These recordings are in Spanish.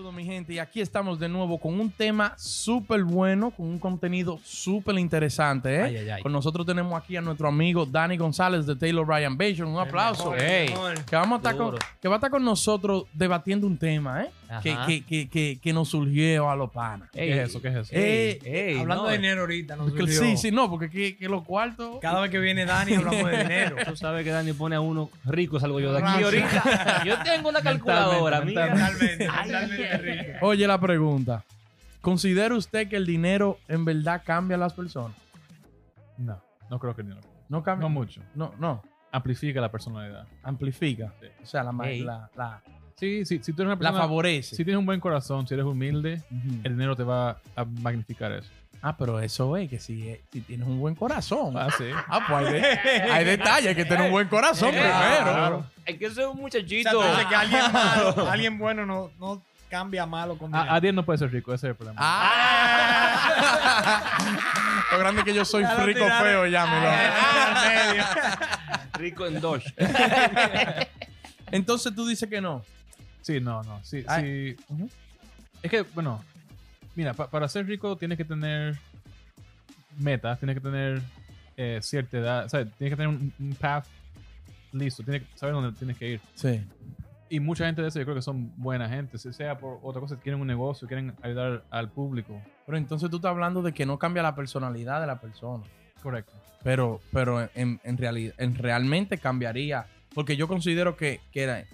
Saludos mi gente y aquí estamos de nuevo con un tema súper bueno, con un contenido súper interesante. ¿eh? Ay, ay, ay. Con nosotros tenemos aquí a nuestro amigo Danny González de Taylor Ryan Vision. Un aplauso. Que, vamos a estar con, Duro. que va a estar con nosotros debatiendo un tema ¿eh? Que, que, que, que, que nos surgió a los panas. ¿Qué es eso? ¿Qué es eso? Ey, Hablando no, de dinero ahorita, nos porque- surgió. sí, sí, no, porque que, que los cuartos... Cada vez que viene Dani hablamos de dinero. Tú sabes que Dani pone a uno rico, salgo yo de aquí ahorita. Yo tengo una calculadora, mira. Mentalmente, mentalmente rico. Oye la pregunta. ¿Considera usted que el dinero en verdad cambia a las personas? No, no creo que no. No cambia. No mucho. No, no. Amplifica la personalidad. Amplifica. Sí. O sea, la, la, la, Sí, sí, si tú eres una la persona... favorece. Si tienes un buen corazón, si eres humilde, el dinero te va a magnificar eso. Ah, pero eso es que si, eh, si tienes un buen corazón. Ah, sí. Ah, pues hay, de- hay detalles, hay que tener un buen corazón Claro. primero. Claro. Hay que ser un O sea, muchachito. tú dices que alguien malo, alguien bueno no, no cambia a malo con dinero. A, Adiel no puede ser rico, ese es el problema. Ah. Lo grande que yo soy Ya lo rico tiraron. feo ya, mi loco. Ah, Rico en Dodge. Entonces tú dices que no. Sí, no, no. Sí, Ay. sí. Es que, bueno, mira, pa- para ser rico tienes que tener metas, tienes que tener eh, cierta edad, o sea, tienes que tener un, un path listo, tienes que saber dónde tienes que ir. Sí. Y mucha gente de eso yo creo que son buena gente, si sea por otra cosa, quieren un negocio, quieren ayudar al público. Pero entonces tú estás hablando de que no cambia la personalidad de la persona. Correcto. Pero, pero en, en realidad, en realmente cambiaría. Porque yo considero que, que era-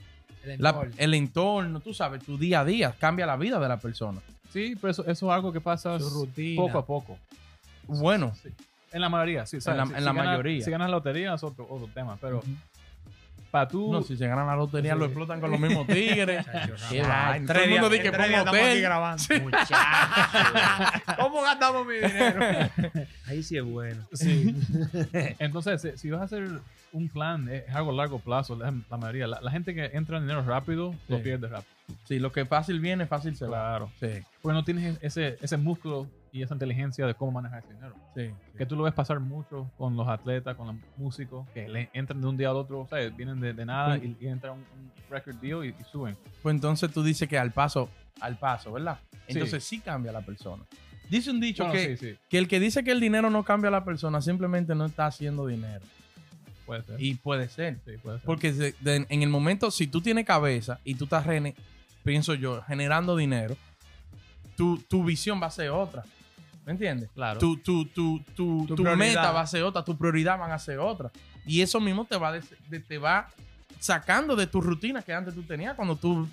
El la- entorno. el entorno, tú sabes, tu día a día cambia la vida de la persona. Sí, pero eso, eso es algo que pasa poco a poco. Bueno, Sí. En la mayoría, sí. ¿sabes? la- Si- en si la ganas- mayoría. Si ganas la lotería es otro, otro tema, pero para tú... no, si se ganan la lotería Sí. lo explotan con los mismos tigres. Qué en Todo tres el mundo días- dice que pongo días estamos aquí hotel. grabando. ¿Cómo gastamos mi dinero? Ahí sí es bueno. Sí. Entonces, si- vas a hacer un plan, es algo a largo plazo, la, la mayoría. La, la gente que entra en dinero rápido, lo pierde rápido. Sí, lo que fácil viene, fácil se va. Claro. Sí, Porque no tienes ese, ese músculo y esa inteligencia de cómo manejar ese dinero. sí. Que tú lo ves pasar mucho con los atletas, con los músicos, que le entran de un día al otro, o sea, vienen de, de nada y, y entran un, un record deal y, y suben. Pues entonces tú dices que al paso, al paso, ¿verdad? Sí. Entonces sí cambia la persona. Dice un dicho Bueno, que, sí, sí, que el que dice que el dinero no cambia a la persona simplemente no está haciendo dinero. puede ser. Y puede ser. sí, puede ser. Porque de- de- en el momento, si tú tienes cabeza y tú estás, rene- pienso yo, generando dinero, tu, tu visión va a ser otra. ¿Me entiendes? Claro. Tu, tu, tu, tu, Tu meta va a ser otra, tu prioridad van a ser otra. Y eso mismo te va, de- te va sacando de tu rutina que antes tú tenías cuando tú,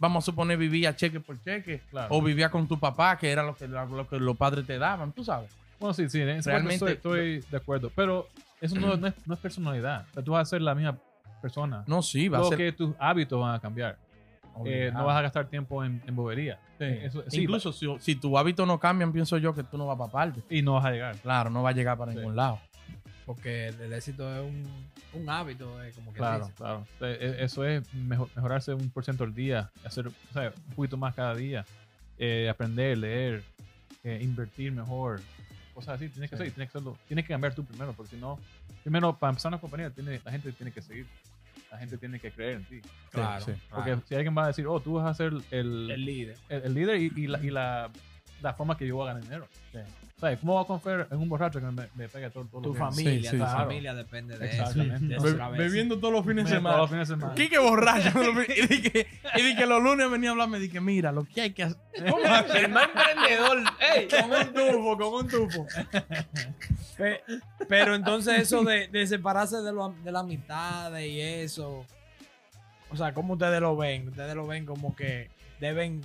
vamos a suponer, vivías cheque por cheque Claro. o vivías con tu papá, que era lo que, lo que los padres te daban, tú sabes. Bueno, sí, sí, en Realmente- estoy, estoy de acuerdo. Pero eso no, no es, no es personalidad. O sea, tú vas a ser la misma persona. No, sí, va a ser. que tus hábitos van a cambiar. Eh, no vas a gastar tiempo en, en bobería. Sí. Eso- sí, Incluso si, si tu hábito no cambian, pienso yo que tú no vas para parte. Y no vas a llegar. Claro, no va a llegar para Sí. ningún lado. Porque el, el éxito es un, un hábito, eh, como que Claro, dice. claro. Sea, e- Eso es mejor- mejorarse un por ciento al día, hacer o sea, un poquito más cada día, eh, aprender, leer, eh, invertir mejor, cosas así. Tienes que hacer, tienes que hacerlo. Tienes que cambiar tú primero, porque si no, primero para empezar una compañía, tiene, la gente tiene que seguir. La gente tiene que creer en ti. Claro. sí. Porque claro. si alguien va a decir, oh, tú vas a ser el, El líder. el, el líder y, y la, y la, la forma que yo voy a ganar dinero. ¿Sabes? ¿Cómo voy a confiar en un borracho que me, me pegue todo, todo Tu familia, sí, tu claro. familia depende de Exactamente. eso. de Be-. Bebiendo todos los fines de Todos semana. los fines de semana. Quique borracho. y dije, y dije, los lunes venía a hablarme. Dije, mira, lo que hay que hacer. El más emprendedor. ¡Ey! Con un tufo, con un tufo. Pe- Pero entonces eso de, de separarse de, lo- de la amistad y eso, o sea, ¿cómo ustedes lo ven? Ustedes lo ven como que deben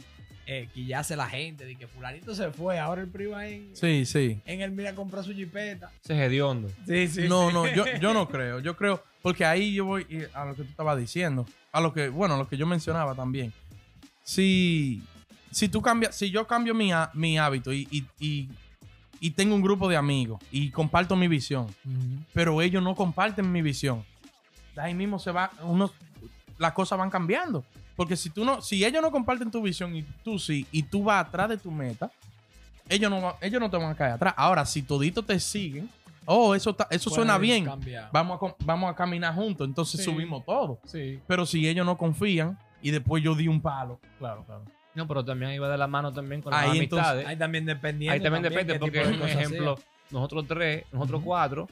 eh, quillarse la gente, de que fulanito se fue, ahora el primo ahí Sí, sí. en el mira a comprar su jipeta. Ese es hediondo. Sí, sí. No, no, yo, yo no creo. Yo creo, porque ahí yo voy a lo que tú estabas diciendo, a lo que, bueno, a lo que yo mencionaba también. Si, si tú cambias, si yo cambio mi, mi hábito y, y, y, y tengo un grupo de amigos y comparto mi visión, pero ellos no comparten mi visión, de ahí mismo se va, uno, las cosas van cambiando. Porque si tú no, si ellos no comparten tu visión y tú sí, y tú vas atrás de tu meta, ellos no, ellos no te van a caer atrás. Ahora, si toditos te siguen, oh, eso, está- eso suena bien, cambiar. vamos a, vamos a caminar juntos, entonces Sí. subimos todo. Sí, Pero si ellos no confían y después yo di un palo, claro, claro. No, pero también iba de la mano también con las Ahí, entonces, amistades. Ahí también dependiendo. Ahí también depende, qué porque, por ejemplo, sea. nosotros tres, nosotros cuatro,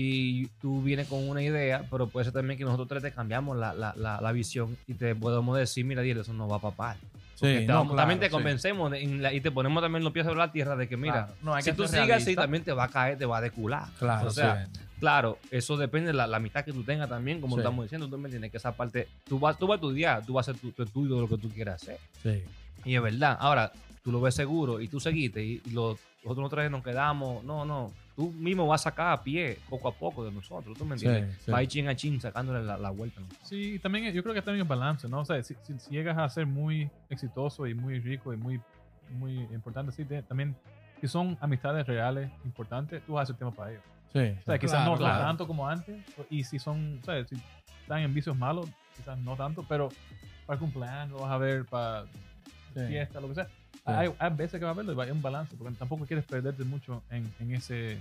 y tú vienes con una idea, pero puede ser también que nosotros tres te cambiamos la, la, la, la visión y te podemos decir, mira, Diel, eso no va a papar. Sí, te no, vamos- también te claro, sí. convencemos de- y te ponemos también los pies sobre la tierra de que, mira, Claro. No, hay si que tú sigues así, también te va a caer, te va a decular. Claro, o sea, sí. Claro, eso depende de la, la mitad que tú tengas también, como estamos diciendo, tú me entiendes que esa parte, tú vas, tú vas a estudiar, tú vas a hacer tu, tu estudio de lo que tú quieras hacer. Sí. Y es verdad, ahora tú lo ves seguro y tú seguiste y, y los los otros tres nos quedamos, no, no, tú mismo vas a sacar a pie poco a poco de nosotros, tú me entiendes, Sí, sí. va a ir chin a chin sacándole la, la vuelta. ¿no? Sí, y también yo creo que también es balance, ¿no? O sea, si, si- si llegas a ser muy exitoso y muy rico y muy, muy importante, sí, te- también, si son amistades reales, importantes, tú vas a hacer tiempo para ellos. Sí. O sea, quizás Claro, no claro. tanto como antes, y si son, ¿sabes? Si están en vicios malos, quizás no tanto, pero para el cumpleaños lo vas a ver, para Sí. fiesta, lo que sea. Hay, hay veces que va a haberlo y un balance, porque tampoco quieres perderte mucho en, en ese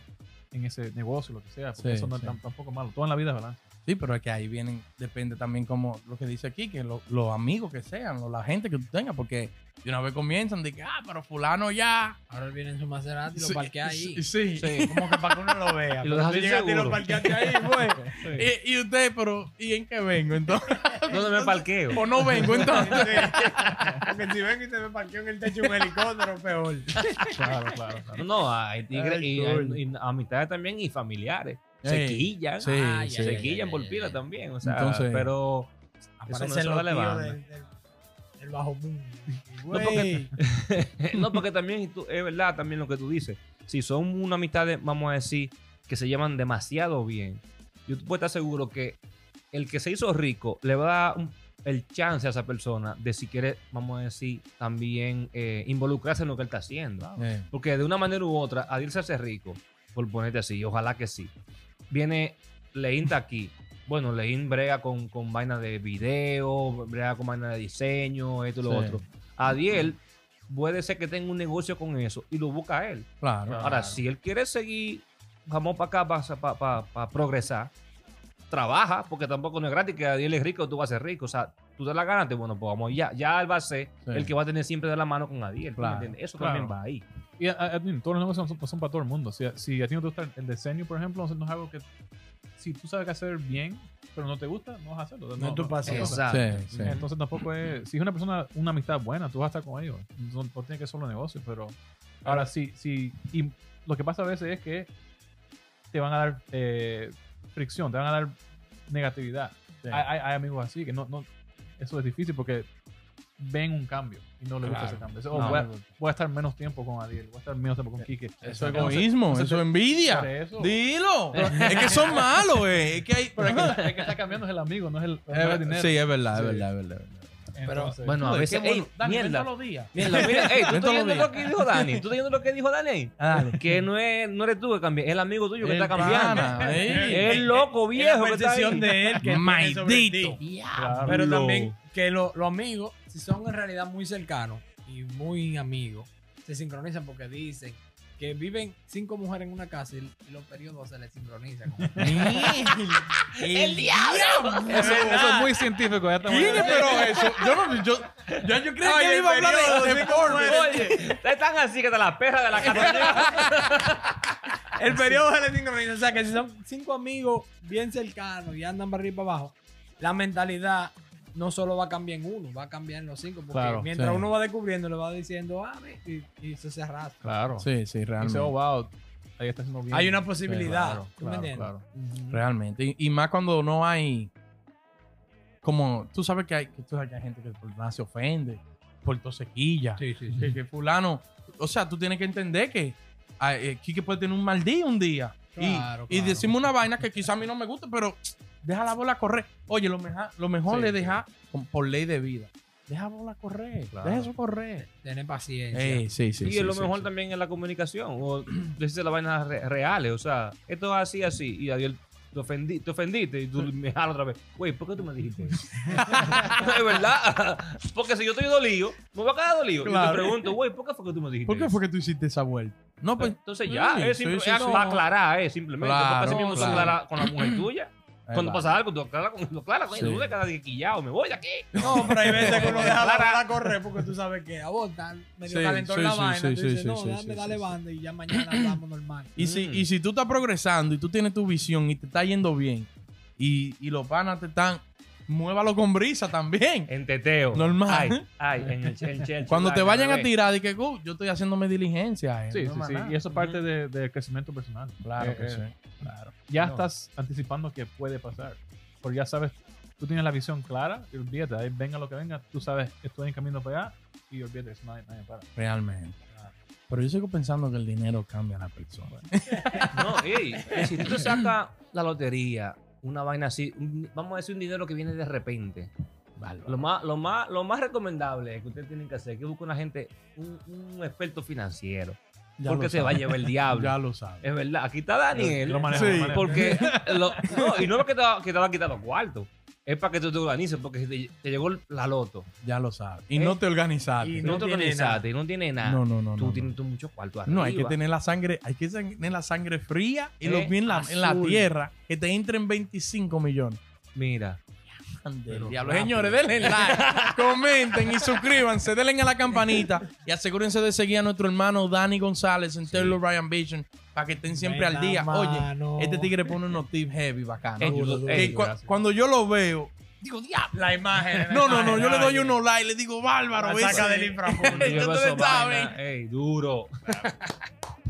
en ese negocio, lo que sea, porque Sí, eso no es sí. tam- tampoco malo. Todo en la vida es balance. Sí, pero es que ahí vienen, depende también como lo que dice aquí, que lo- los amigos que sean, o la gente que tú tengas, porque de una vez comienzan de que, ah, pero fulano ya. Ahora él viene en su Maserati y lo Sí, parquea ahí. Sí. Sí. Como que para que uno lo vea. Y lo dejas lo parqueaste ahí, pues. Y, y usted, pero, ¿y en qué vengo entonces? ¿Dónde me parqueo? o no vengo entonces. Porque si ven y se me parqueó en el techo un helicóptero, peor. Claro, claro, claro. No, hay tigres y, amistades también y familiares. Se quillan, sí, ay, se quillan por pila también, o sea, Entonces- pero eso no del, del, del bajo mundo. porque- no, porque también tú- es verdad también lo que tú dices. Si son una amistad, de, vamos a decir, que se llevan demasiado bien, yo puedo estar seguro que el que se hizo rico le va a dar un- el chance a esa persona de si quiere, vamos a decir, también eh, involucrarse en lo que él está haciendo. Eh, Porque de una manera u otra, Adil se hace rico, por ponerte así, ojalá que sí. Viene Leín está aquí. Bueno, Leín brega con, con vaina de video, brega con vaina de diseño, esto y lo Sí. otro. Adiel puede ser que tenga un negocio con eso y lo busca a él. claro. Ahora, si él quiere seguir, vamos para acá para progresar, trabaja, porque tampoco no es gratis que Adiel es rico, tú vas a ser rico. O sea, tú te la ganaste, bueno, pues vamos, ya, ya él va a ser Sí. el que va a tener siempre de la mano con Adiel. ¿tú me Claro? Eso claro. también va ahí. Y a- a- a- todos los negocios son, son para todo el mundo. Si, a- si a ti no te gusta el diseño, por ejemplo, no es algo que. Si tú sabes qué hacer bien, pero no te gusta, no vas a hacerlo. No es tu pasión. Exacto. Sí, sí. Entonces tampoco es. Si es una persona, una amistad buena, tú vas a estar con ellos. No, no tiene que ser solo negocio, pero. Ahora sí, sí. Y lo que pasa a veces es que te van a dar eh, fricción, te van a dar negatividad. Sí. Hay, hay- amigos así que no, no. Eso es difícil porque ven un cambio y no les gusta ese cambio. No, voy, a, no. voy a estar menos tiempo con Adiel, voy a estar menos tiempo con Kike. Eso es egoísmo, eso es envidia. eso. Dilo. es que son malos, eh. Es que hay. Pero es que, el que está cambiando es el amigo, no es el, es Eh, dinero. sí, es verdad, es Sí. verdad, es verdad. es verdad. Entonces, Bueno, a veces, ey, Dani, ven mierda. todos los días. Mierda, mira, ey, tú estás los lo que dijo Dani. Tú estás oyendo lo que dijo Dani. Dale. Que no es, no eres tú que cambia, es el amigo tuyo que El está cambiando. Es loco, viejo. que la está ahí. de él que Maldito. Pero también que lo- los amigos, si son en realidad muy cercanos y muy amigos, se sincronizan porque dicen que viven cinco mujeres en una casa y, los periodos se les sincronizan. como- ¡El diablo! eso, eso es muy científico. Ya ¿Quién esperó eso? Yo no, yo, yo, yo creía que el iba a hablar de, de sí, porno. Oye, ustedes están así que te la perra de la casa. El periodo se les sincroniza. O sea, que si son cinco amigos bien cercanos y andan para arriba y para abajo, la mentalidad no solo va a cambiar en uno, va a cambiar en los cinco. Porque Claro, mientras sí. uno va descubriendo, le va diciendo, ah, ve", y, y eso se arrastra. Claro. Sí, sí, Y dice, realmente. oh, wow, ahí está haciendo bien. Hay una posibilidad. Claro, ¿Tú me entiendes? Realmente. Y, y más cuando no hay. Como. Tú sabes que hay, que tú sabes que hay gente que por nada se ofende. Por tosequilla. Sí, sí, sí. Que, que fulano. O sea, tú tienes que entender que. ah, eh, Quique puede tener un mal día un día. Y- Claro, y, claro. decimos una vaina que quizá a mí no me gusta, pero deja la bola correr. Oye, lo, meja- lo mejor Sí, dejar con- por ley de vida. Deja la bola correr. Claro. Deja eso correr. Tener paciencia. Ey, sí, sí. y sí, es lo sí, mejor sí. también en la comunicación. O decirte las vainas re- reales. O sea, esto es así, así. Y Adiel, te, ofendi- te ofendiste y tú me jalas otra vez. Güey, ¿por qué tú me dijiste eso? es verdad. Porque si yo estoy dolido, me voy a quedar dolido. Y Claro. te pregunto, güey, ¿por qué fue que tú me dijiste ¿Por qué fue que tú hiciste esa vuelta? No, pues. Entonces ya, Sí, es, sí, simple- sí, es para aclarar, eh, simplemente. Claro, mismo claro. con la mujer tuya. Cuando pasa algo, tú aclaras con lo claras, coño, Sí. tú de cada día quillado, me voy de aquí. No, pero hay veces que uno deja la bala correr porque tú sabes que a vos está medio Sí, calentón sí, la sí, vaina. sí, tú sí, dices, sí, no, sí, déjame sí, darle sí. banda y ya mañana hablamos normal. Y si, y si tú estás progresando y tú tienes tu visión y te está yendo bien y, y los panas te están, muévalo con brisa también. En teteo. Normal. Ay, ay, en el, en Chelsea, Cuando te vayan a tirar, y que "Uh, yo estoy haciéndome diligencia. eh, Sí, no sí, sí. nada". Y eso es parte de- del crecimiento personal. Claro Eh, que eh, sí. Claro. Ya No. estás anticipando que puede pasar. Porque ya sabes, tú tienes la visión clara y olvídate, ahí venga lo que venga, tú sabes, estoy en camino para allá y olvídate, eso nadie, nadie para. Realmente. Pero yo sigo pensando que el dinero cambia a la persona. No, ey, que si tú te sacas la lotería, una vaina así, un- vamos a decir un dinero que viene de repente. Lo más, lo más, lo más recomendable que ustedes tienen que hacer es que busquen una gente, un, un experto financiero. Ya porque se va a sabe. llevar el diablo. Ya lo sabes. Es verdad, aquí está Daniel. Lo manejo, Sí. lo manejo. Porque, lo- no, y no es que te, va- que te va a quitar los cuartos. Es para que tú te organices, porque si te, te llegó la loto. Ya lo sabes. Y Eh, no te organizaste. y no, no te organizaste, y no tiene nada. No, no, no. Tú no, tienes no. cuartos arriba. No, hay que tener la sangre, hay que tener la sangre fría y los Eh, pies en la, en la azul. tierra, que te entren 25 millones. Mira. Pero diablo. Señores, denle like, comenten y suscríbanse, denle a la campanita y asegúrense de seguir a nuestro hermano Dani González en Taylor Ryan Vision para que estén siempre al día. Mano. Oye, este tigre pone unos tips heavy bacanos. Cuando yo lo veo, digo, diablo. La imagen. la No, no, no, yo le doy unos likes, le digo, bárbaro. Saca ese". del inframundo. Ey, duro.